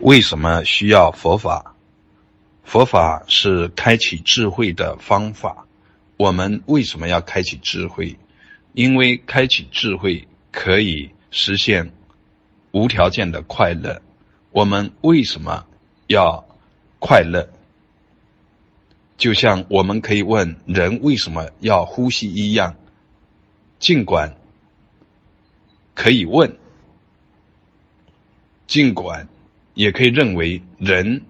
为什么需要佛法？佛法是开启智慧的方法。我们为什么要开启智慧？因为开启智慧可以实现无条件的快乐。我们为什么要快乐？就像我们可以问人为什么要呼吸一样，尽管可以问，尽管。也可以认为人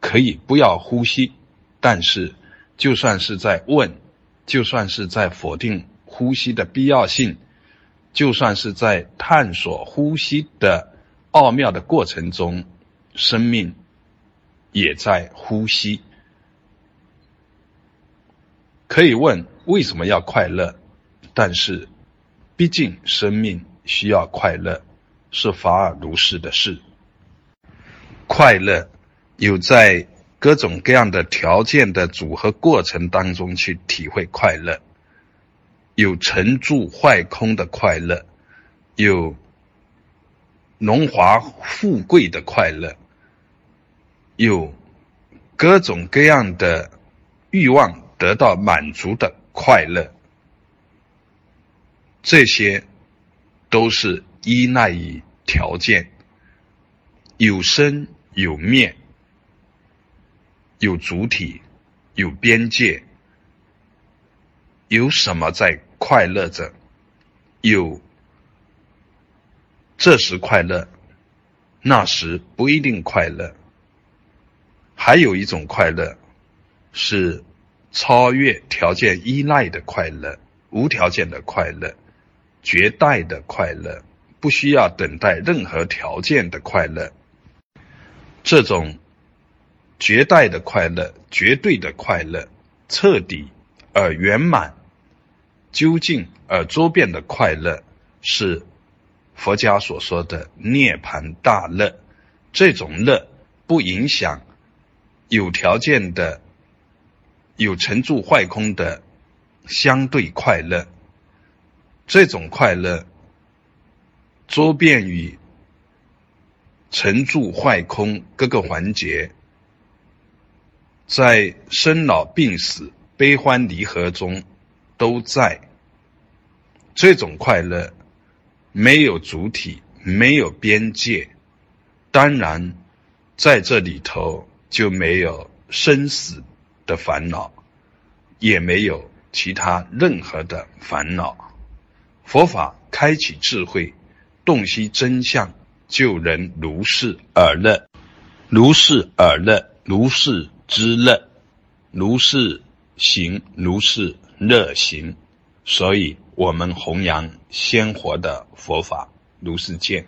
可以不要呼吸，但是就算是在问，就算是在否定呼吸的必要性，就算是在探索呼吸的奥妙的过程中，生命也在呼吸。可以问为什么要快乐，但是毕竟生命需要快乐，是法尔如是的事。快乐有在各种各样的条件的组合过程当中去体会快乐，有沉住坏空的快乐，有荣华富贵的快乐，有各种各样的欲望得到满足的快乐，这些都是依赖于条件，有生。有面，有主体，有边界，有什么在快乐着？有这时快乐，那时不一定快乐。还有一种快乐，是超越条件依赖的快乐，无条件的快乐，绝代的快乐，不需要等待任何条件的快乐。这种绝代的快乐、绝对的快乐、彻底而圆满、究竟而周遍的快乐，是佛家所说的涅槃大乐。这种乐不影响有条件的、有成住坏空的相对快乐。这种快乐周遍于。成住坏空各个环节，在生老病死、悲欢离合中，都在这种快乐，没有主体，没有边界，当然在这里头就没有生死的烦恼，也没有其他任何的烦恼。佛法开启智慧，洞悉真相。救人如是而乐，如是而乐，如是之乐，如是行，如是乐行。所以，我们弘扬鲜活的佛法，如是见。